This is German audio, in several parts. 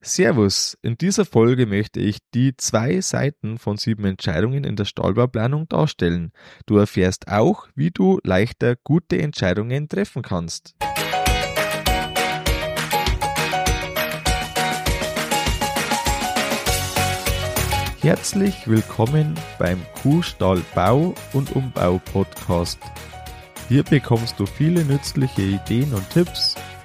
Servus, in dieser Folge möchte ich die zwei Seiten von sieben Entscheidungen in der Stahlbauplanung darstellen. Du erfährst auch, wie du leichter gute Entscheidungen treffen kannst. Herzlich willkommen beim Kuhstall Bau und Umbau Podcast. Hier bekommst du viele nützliche Ideen und Tipps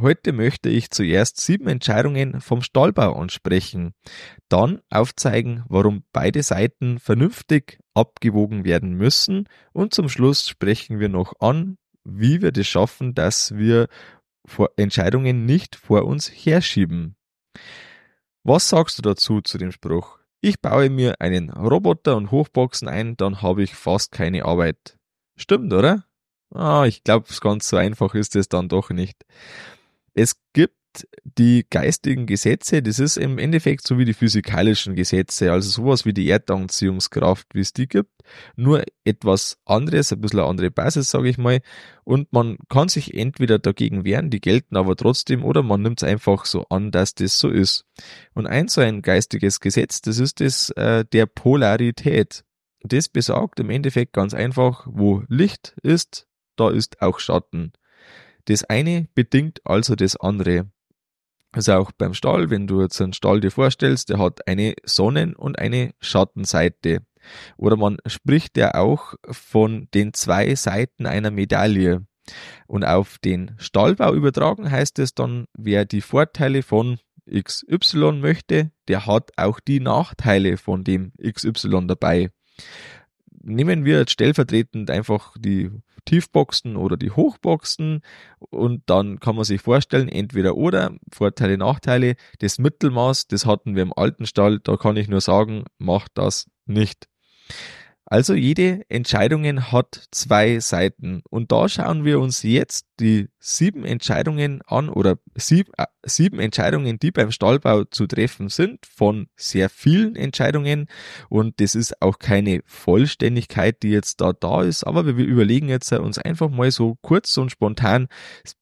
Heute möchte ich zuerst sieben Entscheidungen vom Stallbau ansprechen, dann aufzeigen, warum beide Seiten vernünftig abgewogen werden müssen und zum Schluss sprechen wir noch an, wie wir das schaffen, dass wir Entscheidungen nicht vor uns herschieben. Was sagst du dazu zu dem Spruch? Ich baue mir einen Roboter und Hochboxen ein, dann habe ich fast keine Arbeit. Stimmt, oder? Ah, ich glaube, ganz so einfach ist es dann doch nicht. Es gibt die geistigen Gesetze, das ist im Endeffekt so wie die physikalischen Gesetze, also sowas wie die Erdanziehungskraft, wie es die gibt, nur etwas anderes, ein bisschen eine andere Basis, sage ich mal, und man kann sich entweder dagegen wehren, die gelten aber trotzdem, oder man nimmt es einfach so an, dass das so ist. Und ein so ein geistiges Gesetz, das ist das äh, der Polarität. Das besagt im Endeffekt ganz einfach, wo Licht ist, da ist auch Schatten. Das eine bedingt also das andere. Also auch beim Stall, wenn du jetzt einen Stall dir vorstellst, der hat eine Sonnen- und eine Schattenseite. Oder man spricht ja auch von den zwei Seiten einer Medaille. Und auf den Stallbau übertragen heißt es dann, wer die Vorteile von XY möchte, der hat auch die Nachteile von dem XY dabei. Nehmen wir jetzt stellvertretend einfach die Tiefboxen oder die Hochboxen und dann kann man sich vorstellen, entweder oder, Vorteile, Nachteile. Das Mittelmaß, das hatten wir im alten Stall, da kann ich nur sagen, macht das nicht. Also jede Entscheidung hat zwei Seiten. Und da schauen wir uns jetzt die sieben Entscheidungen an oder sieb, äh, sieben Entscheidungen, die beim Stallbau zu treffen sind, von sehr vielen Entscheidungen. Und das ist auch keine Vollständigkeit, die jetzt da da ist. Aber wir überlegen jetzt uns einfach mal so kurz und spontan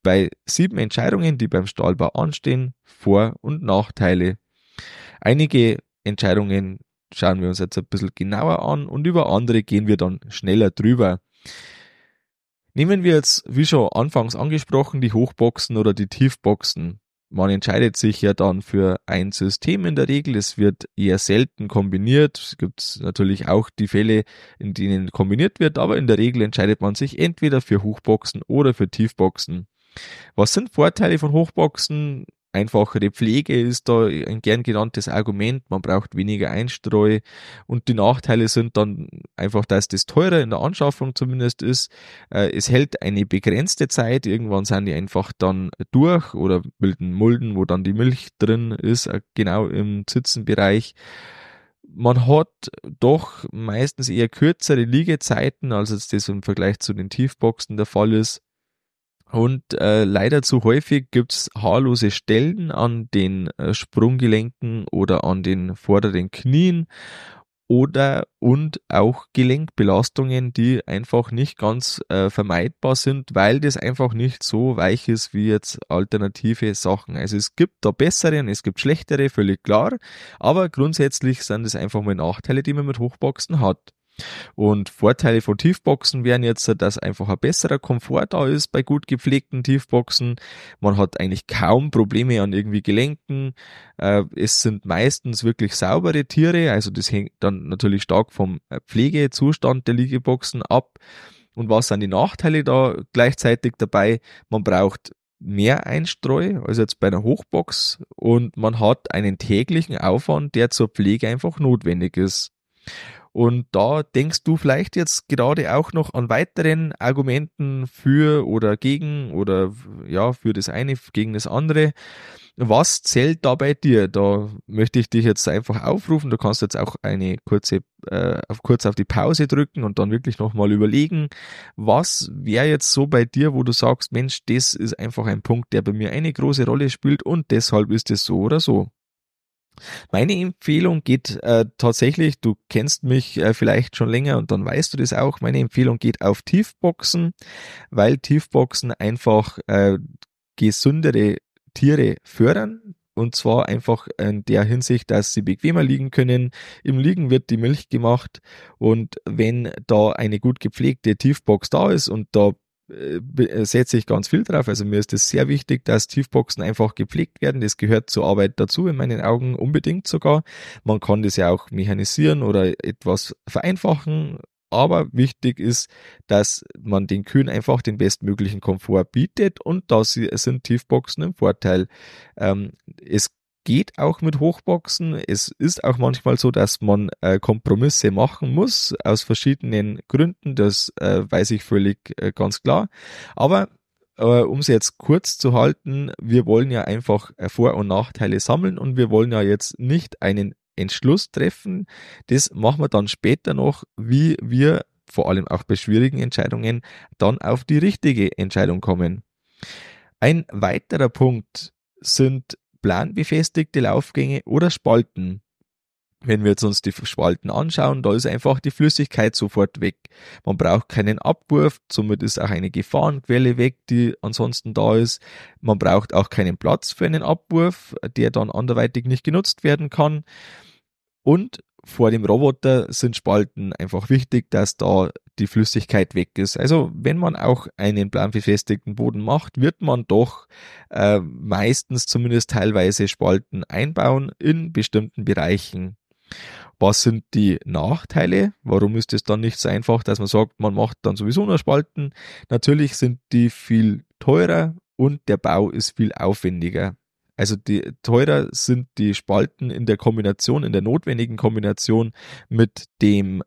bei sieben Entscheidungen, die beim Stallbau anstehen, Vor- und Nachteile. Einige Entscheidungen schauen wir uns jetzt ein bisschen genauer an und über andere gehen wir dann schneller drüber. Nehmen wir jetzt, wie schon anfangs angesprochen, die Hochboxen oder die Tiefboxen. Man entscheidet sich ja dann für ein System in der Regel. Es wird eher selten kombiniert. Es gibt natürlich auch die Fälle, in denen kombiniert wird, aber in der Regel entscheidet man sich entweder für Hochboxen oder für Tiefboxen. Was sind Vorteile von Hochboxen? Einfachere Pflege ist da ein gern genanntes Argument. Man braucht weniger Einstreu. Und die Nachteile sind dann einfach, dass das teurer in der Anschaffung zumindest ist. Äh, es hält eine begrenzte Zeit. Irgendwann sind die einfach dann durch oder bilden Mulden, wo dann die Milch drin ist, äh, genau im Zitzenbereich man hat doch meistens eher kürzere Liegezeiten, als das im Vergleich zu den Tiefboxen der Fall ist. Und äh, leider zu häufig gibt's haarlose Stellen an den äh, Sprunggelenken oder an den vorderen Knien oder und auch Gelenkbelastungen, die einfach nicht ganz äh, vermeidbar sind, weil das einfach nicht so weich ist wie jetzt alternative Sachen. Also es gibt da bessere und es gibt schlechtere, völlig klar, aber grundsätzlich sind es einfach mal Nachteile, die man mit Hochboxen hat. Und Vorteile von Tiefboxen wären jetzt, dass einfach ein besserer Komfort da ist bei gut gepflegten Tiefboxen. Man hat eigentlich kaum Probleme an irgendwie Gelenken. Äh, es sind meistens wirklich saubere Tiere, also das hängt dann natürlich stark vom äh, Pflegezustand der Liegeboxen ab. Und was sind die Nachteile da gleichzeitig dabei? Man braucht mehr Einstreu als jetzt bei einer Hochbox und man hat einen täglichen Aufwand, der zur Pflege einfach notwendig ist. Und da denkst du vielleicht jetzt gerade auch noch an weiteren Argumenten für oder gegen oder ja, für das eine, gegen das andere. Was zählt da bei dir? Da möchte ich dich jetzt einfach aufrufen. Du kannst jetzt auch eine kurze, äh, kurz auf die Pause drücken und dann wirklich nochmal überlegen, was wäre jetzt so bei dir, wo du sagst, Mensch, das ist einfach ein Punkt, der bei mir eine große Rolle spielt und deshalb ist es so oder so. Meine Empfehlung geht äh, tatsächlich, du kennst mich äh, vielleicht schon länger und dann weißt du das auch, meine Empfehlung geht auf Tiefboxen, weil Tiefboxen einfach äh, gesündere Tiere fördern. Und zwar einfach in der Hinsicht, dass sie bequemer liegen können. Im Liegen wird die Milch gemacht. Und wenn da eine gut gepflegte Tiefbox da ist und da setze ich ganz viel drauf. Also mir ist es sehr wichtig, dass Tiefboxen einfach gepflegt werden. Das gehört zur Arbeit dazu, in meinen Augen unbedingt sogar. Man kann das ja auch mechanisieren oder etwas vereinfachen. Aber wichtig ist, dass man den Kühen einfach den bestmöglichen Komfort bietet und da sind Tiefboxen im Vorteil. Ähm, es geht auch mit Hochboxen. Es ist auch manchmal so, dass man äh, Kompromisse machen muss aus verschiedenen Gründen. Das äh, weiß ich völlig äh, ganz klar. Aber äh, um es jetzt kurz zu halten, wir wollen ja einfach äh, Vor- und Nachteile sammeln und wir wollen ja jetzt nicht einen Entschluss treffen. Das machen wir dann später noch, wie wir vor allem auch bei schwierigen Entscheidungen dann auf die richtige Entscheidung kommen. Ein weiterer Punkt sind planbefestigte Laufgänge oder Spalten. Wenn wir jetzt uns die Spalten anschauen, da ist einfach die Flüssigkeit sofort weg. Man braucht keinen Abwurf, somit ist auch eine Gefahrenquelle weg, die ansonsten da ist. Man braucht auch keinen Platz für einen Abwurf, der dann anderweitig nicht genutzt werden kann. Und vor dem Roboter sind Spalten einfach wichtig, dass da die Flüssigkeit weg ist. Also wenn man auch einen planbefestigten Boden macht, wird man doch äh, meistens zumindest teilweise Spalten einbauen in bestimmten Bereichen. Was sind die Nachteile? Warum ist es dann nicht so einfach, dass man sagt, man macht dann sowieso nur Spalten? Natürlich sind die viel teurer und der Bau ist viel aufwendiger. Also die teurer sind die Spalten in der Kombination, in der notwendigen Kombination mit dem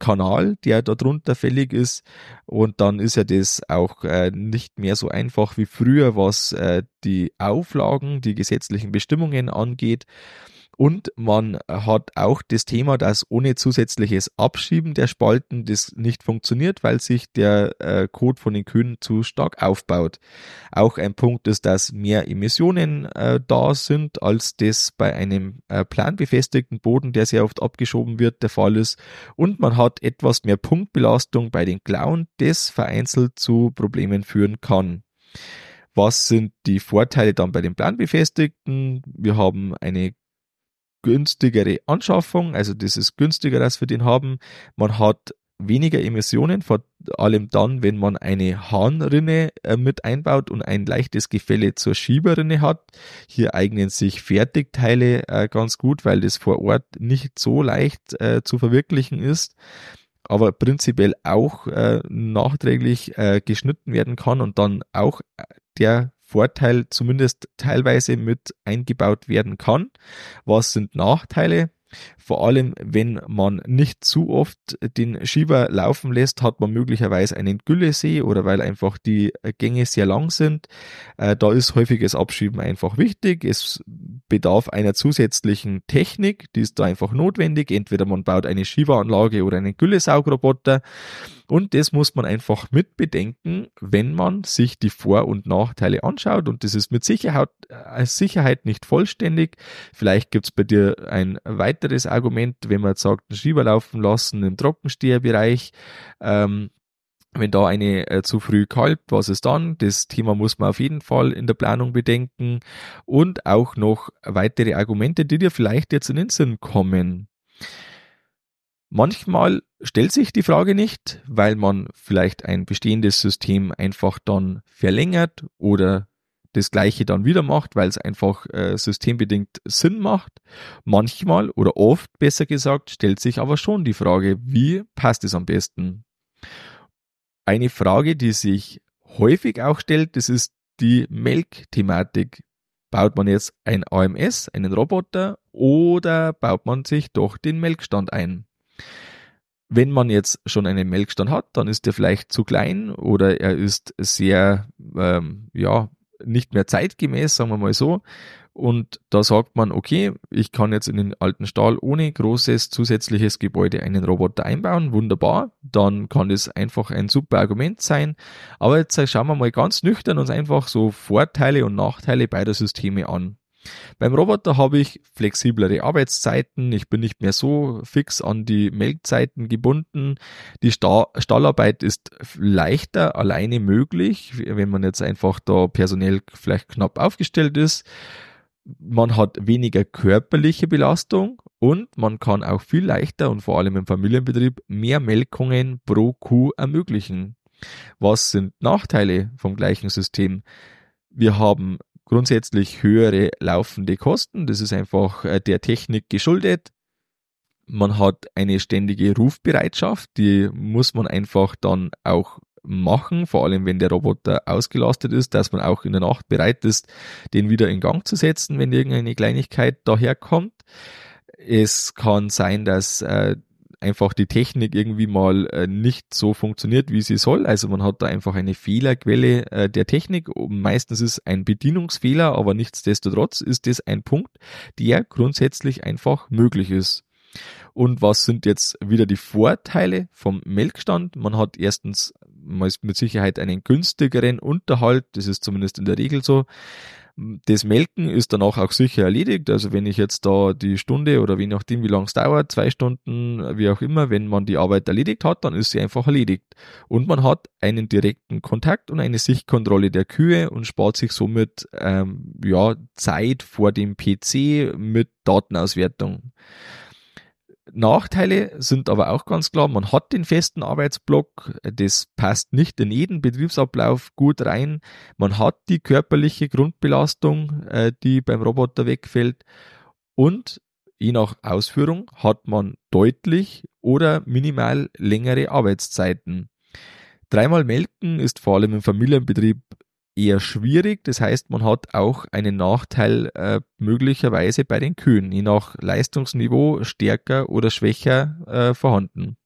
Kanal, der darunter fällig ist. Und dann ist ja das auch äh, nicht mehr so einfach wie früher, was äh, die Auflagen, die gesetzlichen Bestimmungen angeht. Und man hat auch das Thema, dass ohne zusätzliches Abschieben der Spalten das nicht funktioniert, weil sich der äh, Code von den Kühen zu stark aufbaut. Auch ein Punkt ist, dass mehr Emissionen äh, da sind, als das bei einem äh, planbefestigten Boden, der sehr oft abgeschoben wird, der Fall ist. Und man hat etwas mehr Punktbelastung bei den Klauen, das vereinzelt zu Problemen führen kann. Was sind die Vorteile dann bei den Planbefestigten? Wir haben eine günstigere Anschaffung, also das ist günstiger, als wir den haben. Man hat weniger Emissionen, vor allem dann, wenn man eine Hahnrinne äh, mit einbaut und ein leichtes Gefälle zur Schieberrinne hat. Hier eignen sich Fertigteile äh, ganz gut, weil das vor Ort nicht so leicht äh, zu verwirklichen ist aber prinzipiell auch nachträglich geschnitten werden kann und dann auch der Vorteil zumindest teilweise mit eingebaut werden kann. Was sind Nachteile? Vor allem, wenn man nicht zu oft den Schieber laufen lässt, hat man möglicherweise einen Güllesee oder weil einfach die Gänge sehr lang sind. Äh, da ist häufiges Abschieben einfach wichtig. Es bedarf einer zusätzlichen Technik, die ist da einfach notwendig. Entweder man baut eine Schieberanlage oder einen Güllesaugroboter. Und das muss man einfach mit bedenken, wenn man sich die Vor- und Nachteile anschaut. Und das ist mit Sicherheit, äh, Sicherheit nicht vollständig. Vielleicht gibt's bei dir ein weiteres Argument, wenn man sagt, einen Schieber laufen lassen im Trockensteherbereich. Ähm, wenn da eine äh, zu früh kalbt, was ist dann? Das Thema muss man auf jeden Fall in der Planung bedenken. Und auch noch weitere Argumente, die dir vielleicht jetzt in den Sinn kommen. Manchmal stellt sich die Frage nicht, weil man vielleicht ein bestehendes System einfach dann verlängert oder das gleiche dann wieder macht, weil es einfach äh, systembedingt Sinn macht. Manchmal oder oft besser gesagt stellt sich aber schon die Frage, wie passt es am besten? Eine Frage, die sich häufig auch stellt, das ist die Melkthematik. Baut man jetzt ein AMS, einen Roboter, oder baut man sich doch den Melkstand ein? Wenn man jetzt schon einen Melkstand hat, dann ist der vielleicht zu klein oder er ist sehr, ähm, ja, nicht mehr zeitgemäß, sagen wir mal so. Und da sagt man, okay, ich kann jetzt in den alten Stall ohne großes zusätzliches Gebäude einen Roboter einbauen, wunderbar, dann kann das einfach ein super Argument sein. Aber jetzt schauen wir mal ganz nüchtern uns einfach so Vorteile und Nachteile beider Systeme an. Beim Roboter habe ich flexiblere Arbeitszeiten, ich bin nicht mehr so fix an die Melkzeiten gebunden. Die Stallarbeit ist leichter alleine möglich, wenn man jetzt einfach da personell vielleicht knapp aufgestellt ist. Man hat weniger körperliche Belastung und man kann auch viel leichter und vor allem im Familienbetrieb mehr Melkungen pro Kuh ermöglichen. Was sind Nachteile vom gleichen System? Wir haben grundsätzlich höhere laufende Kosten. Das ist einfach äh, der Technik geschuldet. Man hat eine ständige Rufbereitschaft, die muss man einfach dann auch machen, vor allem wenn der Roboter ausgelastet ist, dass man auch in der Nacht bereit ist, den wieder in Gang zu setzen, wenn irgendeine Kleinigkeit daherkommt. Es kann sein, dass äh, einfach die Technik irgendwie mal äh, nicht so funktioniert, wie sie soll. Also man hat da einfach eine Fehlerquelle äh, der Technik. Meistens ist ein Bedienungsfehler, aber nichtsdestotrotz ist das ein Punkt, der grundsätzlich einfach möglich ist. Und was sind jetzt wieder die Vorteile vom Melkstand? Man hat erstens mit Sicherheit einen günstigeren Unterhalt, das ist zumindest in der Regel so. Das Melken ist danach auch sicher erledigt. Also wenn ich jetzt da die Stunde oder je nachdem, wie lang es dauert, zwei Stunden, wie auch immer, wenn man die Arbeit erledigt hat, dann ist sie einfach erledigt. Und man hat einen direkten Kontakt und eine Sichtkontrolle der Kühe und spart sich somit ähm, ja, Zeit vor dem PC mit Datenauswertung. Nachteile sind aber auch ganz klar. Man hat den festen Arbeitsblock, das passt nicht in jeden Betriebsablauf gut rein. Man hat die körperliche Grundbelastung, äh, die beim Roboter wegfällt. Und je nach Ausführung hat man deutlich oder minimal längere Arbeitszeiten. Dreimal melken ist vor allem im Familienbetrieb eher schwierig. Das heißt, man hat auch einen Nachteil äh, möglicherweise bei den Kühen, je nach Leistungsniveau stärker oder schwächer äh, vorhanden.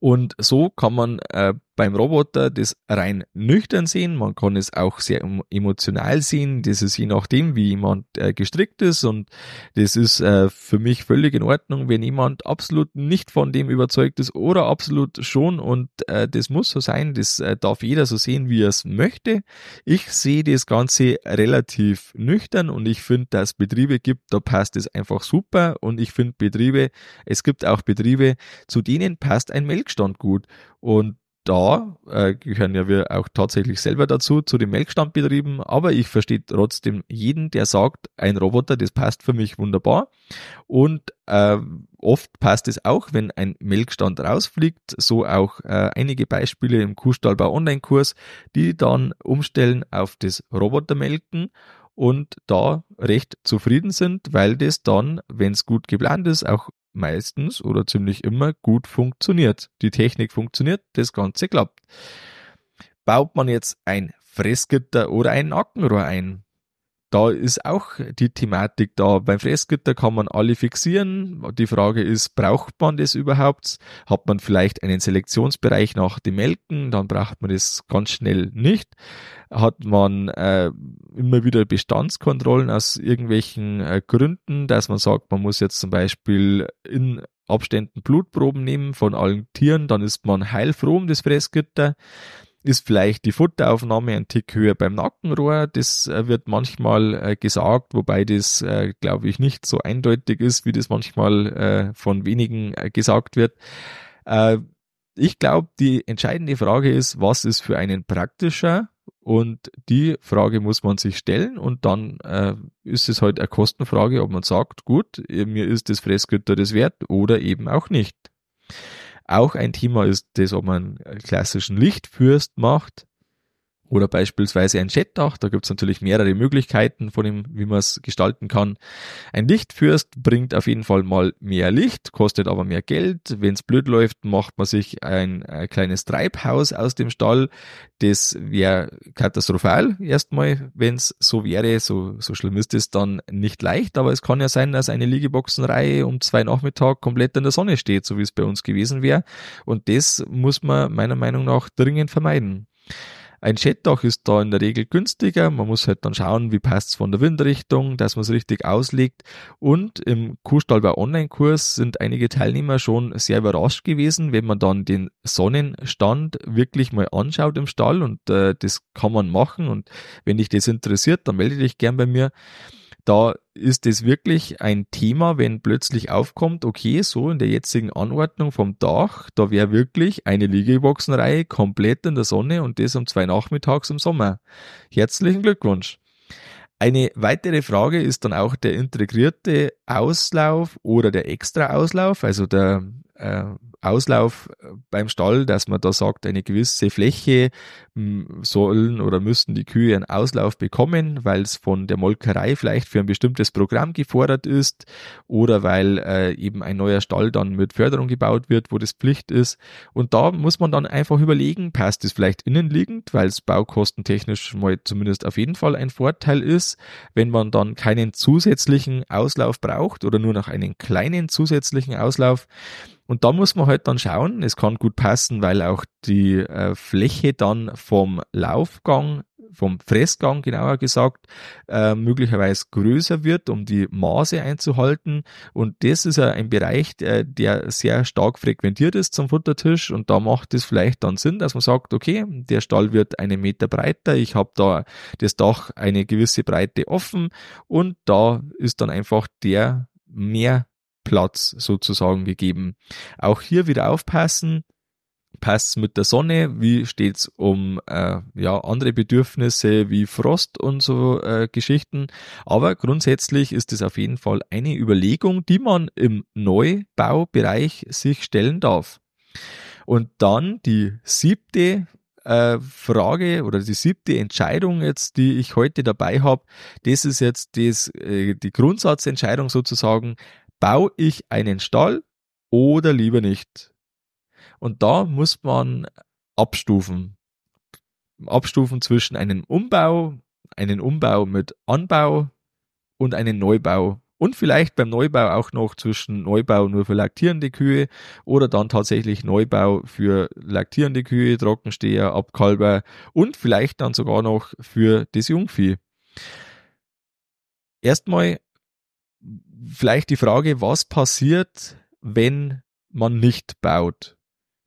Und so kann man äh, beim Roboter das rein nüchtern sehen. Man kann es auch sehr emotional sehen. Das ist je nachdem, wie jemand äh, gestrickt ist. Und das ist äh, für mich völlig in Ordnung, wenn jemand absolut nicht von dem überzeugt ist oder absolut schon. Und äh, das muss so sein. Das darf jeder so sehen, wie er es möchte. Ich sehe das Ganze relativ nüchtern und ich finde, dass es Betriebe gibt, da passt es einfach super. Und ich finde Betriebe, es gibt auch Betriebe, zu denen passt ein Melkstand gut. Und da äh, gehören ja wir auch tatsächlich selber dazu, zu den Melkstandbetrieben, aber ich verstehe trotzdem jeden, der sagt, ein Roboter, das passt für mich wunderbar. Und äh, oft passt es auch, wenn ein Melkstand rausfliegt, so auch äh, einige Beispiele im Kuhstallbau Online-Kurs, die dann umstellen auf das Robotermelken und da recht zufrieden sind, weil das dann, wenn es gut geplant ist, auch meistens oder ziemlich immer gut funktioniert. Die Technik funktioniert, das Ganze klappt. Baut man jetzt ein Fressgitter oder ein Nackenrohr ein, da ist auch die Thematik da. Beim Fressgitter kann man alle fixieren. Die Frage ist, braucht man das überhaupt? Hat man vielleicht einen Selektionsbereich nach dem Melken? Dann braucht man das ganz schnell nicht. Hat man äh, immer wieder Bestandskontrollen aus irgendwelchen äh, Gründen, dass man sagt, man muss jetzt zum Beispiel in Abständen Blutproben nehmen von allen Tieren, dann ist man heilfroh um das Fressgitter ist vielleicht die Futteraufnahme ein Tick höher beim Nackenrohr. Das äh, wird manchmal äh, gesagt, wobei das, äh, glaube ich, nicht so eindeutig ist, wie das manchmal von wenigen gesagt wird. Ich glaube, die entscheidende Frage ist, was ist für einen praktischer? Und die Frage muss man sich stellen und dann äh, ist es halt eine Kostenfrage, ob man sagt, gut, mir ist das Fressgitter das wert oder eben auch nicht. Auch ein Thema ist das, ob man einen klassischen Lichtfürst macht oder beispielsweise ein Jetdach. Da gibt es natürlich mehrere Möglichkeiten von dem, wie man es gestalten kann. Ein Lichtfürst bringt auf jeden Fall mal mehr Licht, kostet aber mehr Geld. Wenn es blöd läuft, macht man sich ein, ein kleines Treibhaus aus dem Stall. Das wäre katastrophal erstmal, wenn es so wäre. So, so schlimm ist es dann nicht leicht, aber es kann ja sein, dass eine Liegeboxenreihe um zwei Nachmittag komplett in der Sonne steht, so wie es bei uns gewesen wäre. Und das muss man meiner Meinung nach dringend vermeiden. Ein Schettdach ist da in der Regel günstiger. Man muss halt dann schauen, wie passt es von der Windrichtung, dass man es richtig auslegt. Und im Kuhstallbau Online-Kurs sind einige Teilnehmer schon sehr überrascht gewesen, wenn man dann den Sonnenstand wirklich mal anschaut im Stall und äh, das kann man machen. Und wenn dich das interessiert, dann melde dich gern bei mir da ist es wirklich ein Thema, wenn plötzlich aufkommt, okay, so in der jetzigen Anordnung vom Dach, da wäre wirklich eine Liegeboxenreihe komplett in der Sonne und das um zwei Nachmittags im Sommer. Herzlichen Glückwunsch. Eine weitere Frage ist dann auch der integrierte Auslauf oder der Extra-Auslauf, also der äh, Auslauf äh, beim Stall, dass man da sagt, eine gewisse Fläche hm, sollen oder müssten die Kühe einen Auslauf bekommen, weil es von der Molkerei vielleicht für ein bestimmtes Programm gefordert ist oder weil äh, eben ein neuer Stall dann mit Förderung gebaut wird, wo das Pflicht ist. Und da muss man dann einfach überlegen, passt es vielleicht innenliegend, weil es baukostentechnisch mal zumindest auf jeden Fall ein Vorteil ist, wenn man dann keinen zusätzlichen Auslauf braucht oder nur noch einen kleinen zusätzlichen Auslauf und da muss man halt dann schauen, es kann gut passen, weil auch die äh, Fläche dann vom Laufgang, vom Fressgang genauer gesagt, äh, möglicherweise größer wird, um die Maße einzuhalten. Und das ist ja ein Bereich, der, der sehr stark frequentiert ist zum Futtertisch. Und da macht es vielleicht dann Sinn, dass man sagt, okay, der Stall wird einen Meter breiter, ich habe da das Dach eine gewisse Breite offen und da ist dann einfach der mehr Platz sozusagen gegeben. Auch hier wieder aufpassen, passt mit der Sonne, wie steht's um äh, ja andere Bedürfnisse wie Frost und so äh, Geschichten. Aber grundsätzlich ist es auf jeden Fall eine Überlegung, die man im Neubaubereich sich stellen darf. Und dann die siebte äh, Frage oder die siebte Entscheidung jetzt, die ich heute dabei habe, das ist jetzt das, äh, die Grundsatzentscheidung sozusagen, baue ich einen Stall oder lieber nicht? Und da muss man abstufen. Abstufen zwischen einem Umbau, einen Umbau mit Anbau und einen Neubau. Und vielleicht beim Neubau auch noch zwischen Neubau nur für laktierende Kühe oder dann tatsächlich Neubau für laktierende Kühe, Trockensteher, Abkalber und vielleicht dann sogar noch für das Jungvieh. Erstmal vielleicht die Frage, was passiert, wenn man nicht baut?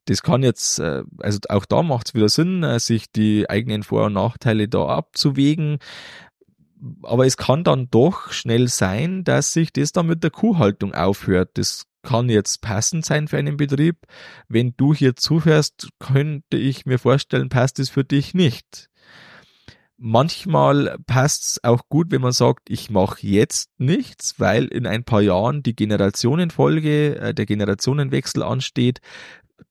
Das kann jetzt, äh, also auch da macht es wieder Sinn, äh, sich die eigenen Vor- und Nachteile da abzuwägen. Aber es kann dann doch schnell sein, dass sich das dann mit der Kuhhaltung aufhört. Das kann jetzt passend sein für einen Betrieb. Wenn du hier zuhörst, könnte ich mir vorstellen, passt es für dich nicht. Manchmal passt es auch gut, wenn man sagt, ich mache jetzt nichts, weil in ein paar Jahren die Generationenfolge, äh, der Generationenwechsel ansteht.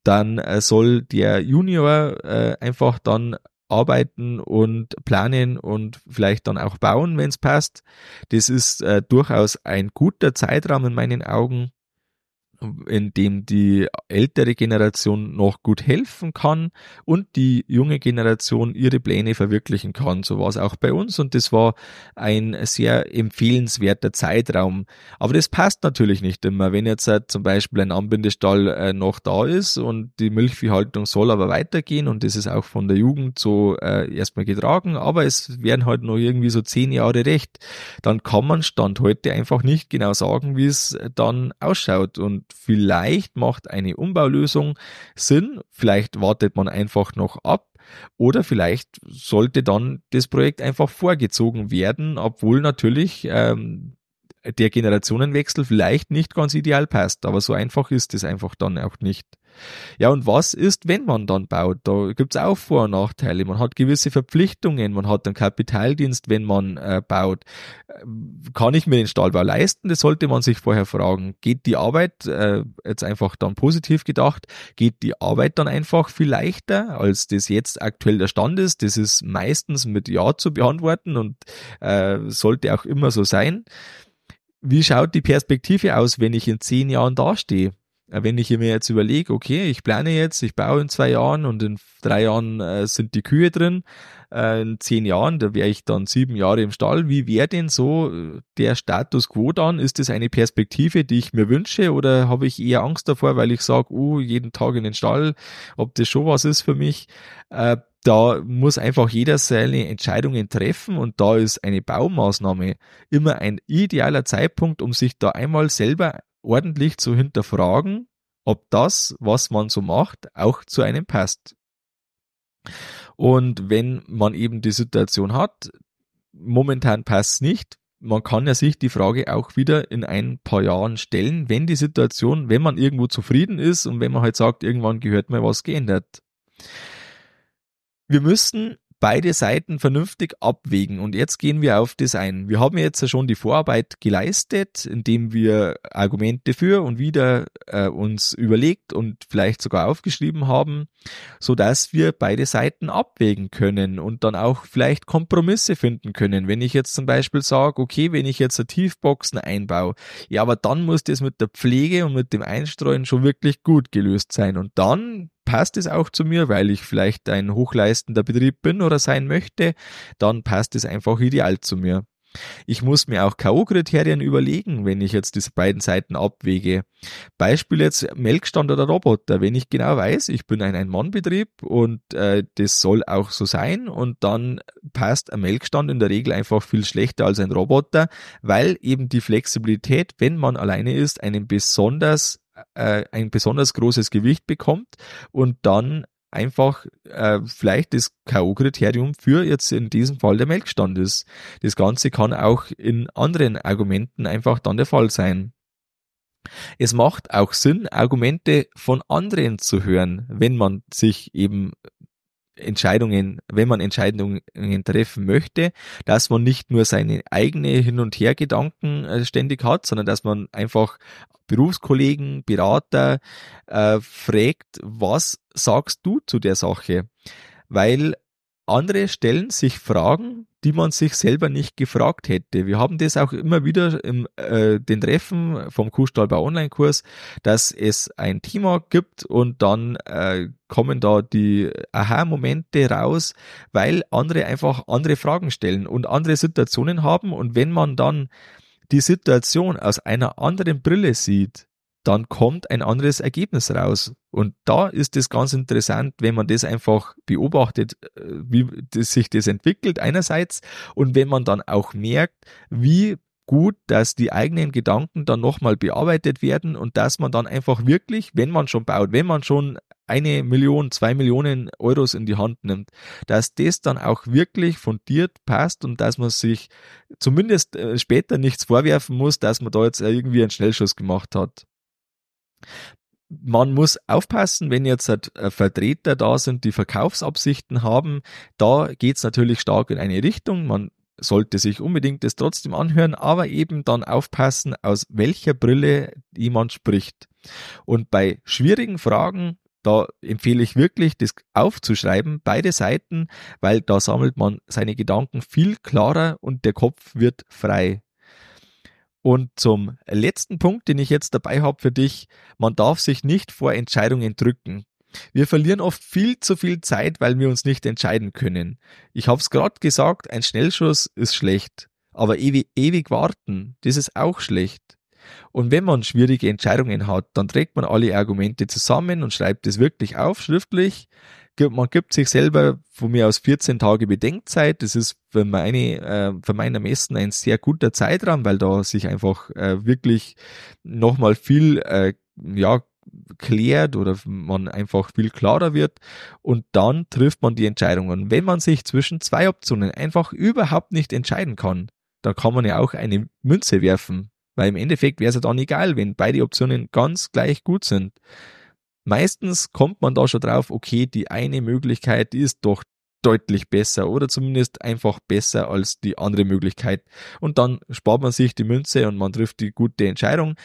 Dann äh, soll der Junior äh, einfach dann arbeiten und planen und vielleicht dann auch bauen, wenn es passt. Das ist durchaus ein guter Zeitraum in meinen Augen in dem die ältere Generation noch gut helfen kann und die junge Generation ihre Pläne verwirklichen kann. So war es auch bei uns und das war ein sehr empfehlenswerter Zeitraum. Aber das passt natürlich nicht immer. Wenn jetzt halt zum Beispiel ein Anbindestall äh, noch da ist und die Milchviehhaltung soll aber weitergehen und das ist auch von der Jugend so äh, erstmal getragen, aber es werden halt noch irgendwie so zehn Jahre recht, dann kann man Stand heute einfach nicht genau sagen, wie es dann ausschaut und vielleicht macht eine Umbaulösung Sinn, vielleicht wartet man einfach noch ab oder vielleicht sollte dann das Projekt einfach vorgezogen werden, obwohl natürlich ähm, der Generationenwechsel vielleicht nicht ganz ideal passt, aber so einfach ist es einfach dann auch nicht. Ja, und was ist, wenn man dann baut? Da gibt's auch Vor- und Nachteile. Man hat gewisse Verpflichtungen, man hat einen Kapitaldienst, wenn man äh, baut. Kann ich mir den Stahlbau leisten? Das sollte man sich vorher fragen. Geht die Arbeit, äh, jetzt einfach dann positiv gedacht, geht die Arbeit dann einfach viel leichter, als das jetzt aktuell der Stand ist? Das ist meistens mit Ja zu beantworten und äh, sollte auch immer so sein. Wie schaut die Perspektive aus, wenn ich in zehn Jahren dastehe? Wenn ich mir jetzt überlege, okay, ich plane jetzt, ich baue in zwei Jahren und in drei Jahren äh, sind die Kühe drin, äh, in zehn Jahren, da wäre ich dann sieben Jahre im Stall. Wie wäre denn so äh, der Status quo dann? Ist das eine Perspektive, die ich mir wünsche oder habe ich eher Angst davor, weil ich sage, uh, jeden Tag in den Stall, ob das schon was ist für mich? Äh, da muss einfach jeder seine Entscheidungen treffen und da ist eine Baumaßnahme immer ein idealer Zeitpunkt, um sich da einmal selber ordentlich zu hinterfragen, ob das, was man so macht, auch zu einem passt. Und wenn man eben die Situation hat, momentan passt nicht, man kann ja sich die Frage auch wieder in ein paar Jahren stellen, wenn die Situation, wenn man irgendwo zufrieden ist und wenn man halt sagt, irgendwann gehört mal was geändert. Wir müssen beide Seiten vernünftig abwägen. Und jetzt gehen wir auf das ein. Wir haben jetzt schon die Vorarbeit geleistet, indem wir Argumente für und wieder äh, uns überlegt und vielleicht sogar aufgeschrieben haben, so dass wir beide Seiten abwägen können und dann auch vielleicht Kompromisse finden können. Wenn ich jetzt zum Beispiel sage, okay, wenn ich jetzt eine Tiefboxen einbaue, ja, aber dann muss das mit der Pflege und mit dem Einstreuen schon wirklich gut gelöst sein. Und dann passt es auch zu mir, weil ich vielleicht ein hochleistender Betrieb bin oder sein möchte, dann passt es einfach ideal zu mir. Ich muss mir auch K.O.-Kriterien überlegen, wenn ich jetzt diese beiden Seiten abwäge. Beispiel jetzt Melkstand oder Roboter. Wenn ich genau weiß, ich bin ein Ein-Mann-Betrieb und äh, das soll auch so sein und dann passt ein Melkstand in der Regel einfach viel schlechter als ein Roboter, weil eben die Flexibilität, wenn man alleine ist, einen besonders äh, ein besonders großes Gewicht bekommt und dann einfach äh, vielleicht das K.O.-Kriterium für jetzt in diesem Fall der Melkstand ist. Das Ganze kann auch in anderen Argumenten einfach dann der Fall sein. Es macht auch Sinn, Argumente von anderen zu hören, wenn man sich eben Entscheidungen, wenn man Entscheidungen treffen möchte, dass man nicht nur seine eigene Hin- und Hergedanken äh, ständig hat, sondern dass man einfach Berufskollegen, Berater äh, fragt, was sagst du zu der Sache? Weil andere stellen sich Fragen, die man sich selber nicht gefragt hätte. Wir haben das auch immer wieder im äh, den Treffen vom Kuhstallbau Online-Kurs, dass es ein Thema gibt und dann äh, kommen da die Aha-Momente raus, weil andere einfach andere Fragen stellen und andere Situationen haben und wenn man dann die Situation aus einer anderen Brille sieht, dann kommt ein anderes Ergebnis raus. Und da ist es ganz interessant, wenn man das einfach beobachtet, äh, wie sich das entwickelt einerseits und wenn man dann auch merkt, wie gut, dass die eigenen Gedanken dann nochmal bearbeitet werden und dass man dann einfach wirklich, wenn man schon baut, wenn man schon eine Million, zwei Millionen Euros in die Hand nimmt, dass das dann auch wirklich fundiert passt und dass man sich zumindest äh, später nichts vorwerfen muss, dass man da jetzt irgendwie einen Schnellschuss gemacht hat. Man muss aufpassen, wenn jetzt halt, äh, Vertreter da sind, die Verkaufsabsichten haben. Da geht's natürlich stark in eine Richtung. Man sollte sich unbedingt das trotzdem anhören, aber eben dann aufpassen, aus welcher Brille jemand spricht. Und bei schwierigen Fragen da empfehle ich wirklich, das aufzuschreiben, beide Seiten, weil da sammelt man seine Gedanken viel klarer und der Kopf wird frei. Und zum letzten Punkt, den ich jetzt dabei habe für dich, man darf sich nicht vor Entscheidungen drücken. Wir verlieren oft viel zu viel Zeit, weil wir uns nicht entscheiden können. Ich habe es gerade gesagt, ein Schnellschuss ist schlecht, aber ewig, ewig warten, das ist auch schlecht. Und wenn man schwierige Entscheidungen hat, dann trägt man alle Argumente zusammen und schreibt es wirklich auf, schriftlich. Man gibt sich selber von mir aus 14 Tage Bedenkzeit. Das ist für meine, äh, für mein Ermessen ein sehr guter Zeitraum, weil da sich einfach äh, wirklich nochmal viel, äh, ja, klärt oder man einfach viel klarer wird und dann trifft man die Entscheidungen. Wenn man sich zwischen zwei Optionen einfach überhaupt nicht entscheiden kann, dann kann man ja auch eine Münze werfen. Weil im Endeffekt wäre es ja dann egal, wenn beide Optionen ganz gleich gut sind. Meistens kommt man da schon drauf, okay, die eine Möglichkeit ist doch deutlich besser oder zumindest einfach besser als die andere Möglichkeit. Und dann spart man sich die Münze und man trifft die gute Entscheidung.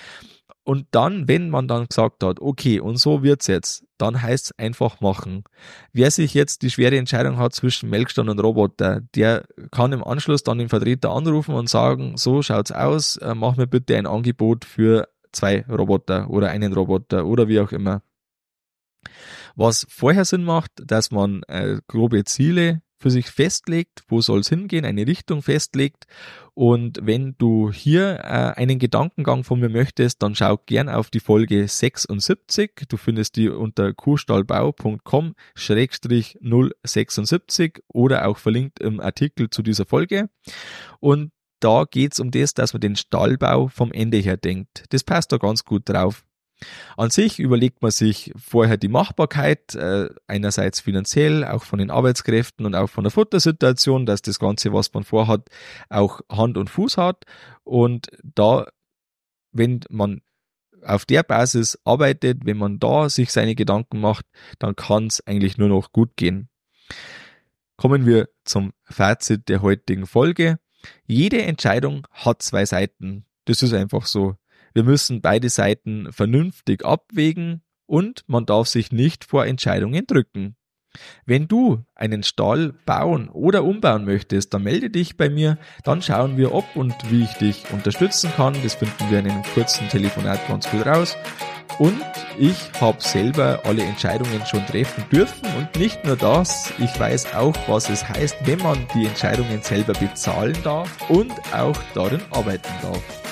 Und dann, wenn man dann gesagt hat, okay, und so wird's jetzt, dann heißt es einfach machen. Wer sich jetzt die schwere Entscheidung hat zwischen Melkstand und Roboter, der kann im Anschluss dann den Vertreter anrufen und sagen, so schaut's aus, äh, mach mir bitte ein Angebot für zwei Roboter oder einen Roboter oder wie auch immer. Was vorher Sinn macht, dass man äh, grobe Ziele für sich festlegt, wo soll es hingehen, eine Richtung festlegt. Und wenn du hier äh, einen Gedankengang von mir möchtest, dann schau gern auf die Folge 76. Du findest die unter kuhstallbau.com-076 oder auch verlinkt im Artikel zu dieser Folge. Und da geht's um das, dass man den Stallbau vom Ende her denkt. Das passt da ganz gut drauf. An sich überlegt man sich vorher die Machbarkeit, äh, einerseits finanziell, auch von den Arbeitskräften und auch von der Futtersituation, dass das Ganze, was man vorhat, auch Hand und Fuß hat. Und da, wenn man auf der Basis arbeitet, wenn man da sich seine Gedanken macht, dann kann es eigentlich nur noch gut gehen. Kommen wir zum Fazit der heutigen Folge. Jede Entscheidung hat zwei Seiten. Das ist einfach so. Wir müssen beide Seiten vernünftig abwägen und man darf sich nicht vor Entscheidungen drücken. Wenn du einen Stall bauen oder umbauen möchtest, dann melde dich bei mir, dann schauen wir, ob und wie ich dich unterstützen kann. Das finden wir in einem kurzen Telefonat ganz gut raus. Und ich habe selber alle Entscheidungen schon treffen dürfen und nicht nur das, ich weiß auch, was es heißt, wenn man die Entscheidungen selber bezahlen darf und auch darin arbeiten darf.